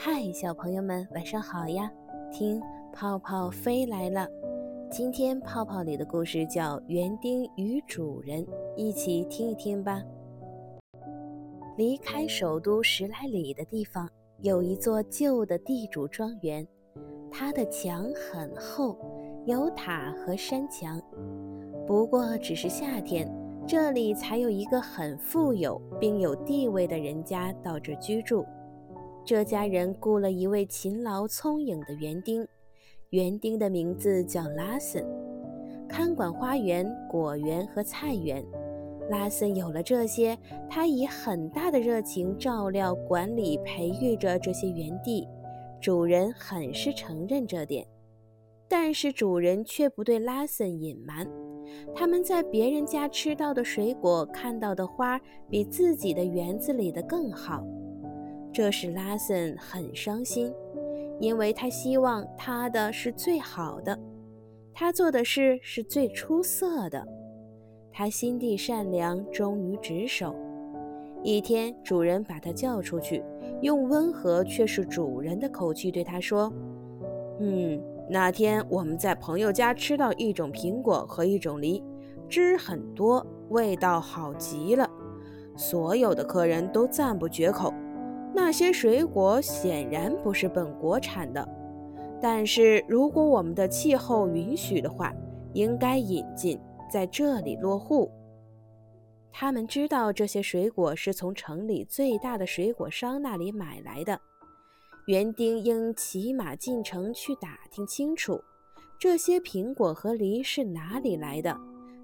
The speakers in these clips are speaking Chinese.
嗨，小朋友们，晚上好呀！听泡泡飞来了。今天泡泡里的故事叫《园丁与主人》，一起听一听吧。离开首都十来里的地方，有一座旧的地主庄园，它的墙很厚，有塔和山墙。不过，只是夏天，这里才有一个很富有并有地位的人家到这居住。这家人雇了一位勤劳聪颖的园丁。园丁的名字叫拉森，看管花园、果园和菜园。拉森有了这些，他以很大的热情照料、管理、培育着这些园地。主人很是承认这点，但是主人却不对拉森隐瞒。他们在别人家吃到的水果、看到的花，比自己的园子里的更好，这使拉森很伤心。因为他希望他的是最好的，他做的事是最出色的，他心地善良，忠于职守。一天，主人把他叫出去，用温和却是主人的口气对他说：“嗯，那天我们在朋友家吃到一种苹果和一种梨，汁很多，味道好极了，所有的客人都赞不绝口。”那些水果显然不是本国产的，但是如果我们的气候允许的话，应该引进，在这里落户。他们知道这些水果是从城里最大的水果商那里买来的。园丁应骑马进城去打听清楚，这些苹果和梨是哪里来的，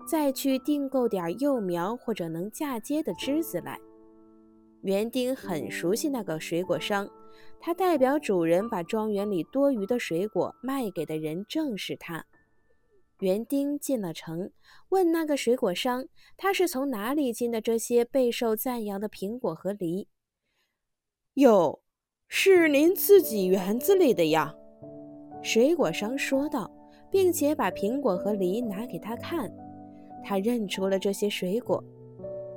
再去订购点幼苗或者能嫁接的枝子来。园丁很熟悉那个水果商，他代表主人把庄园里多余的水果卖给的人正是他。园丁进了城，问那个水果商，他是从哪里进的这些备受赞扬的苹果和梨？哟，是您自己园子里的呀！水果商说道，并且把苹果和梨拿给他看。他认出了这些水果。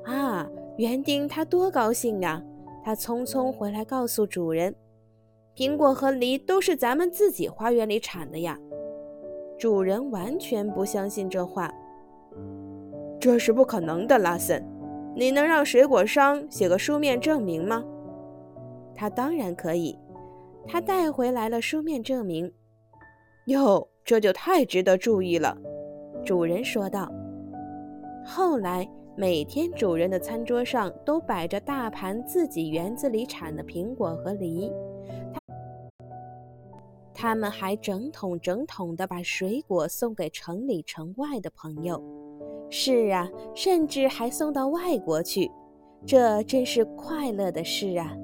啊！园丁他多高兴啊！他匆匆回来告诉主人：“苹果和梨都是咱们自己花园里产的呀。”主人完全不相信这话。这是不可能的，拉森。你能让水果商写个书面证明吗？他当然可以。他带回来了书面证明。哟，这就太值得注意了，主人说道。后来。每天，主人的餐桌上都摆着大盘自己园子里产的苹果和梨，他们还整桶整桶地把水果送给城里城外的朋友。是啊，甚至还送到外国去，这真是快乐的事啊！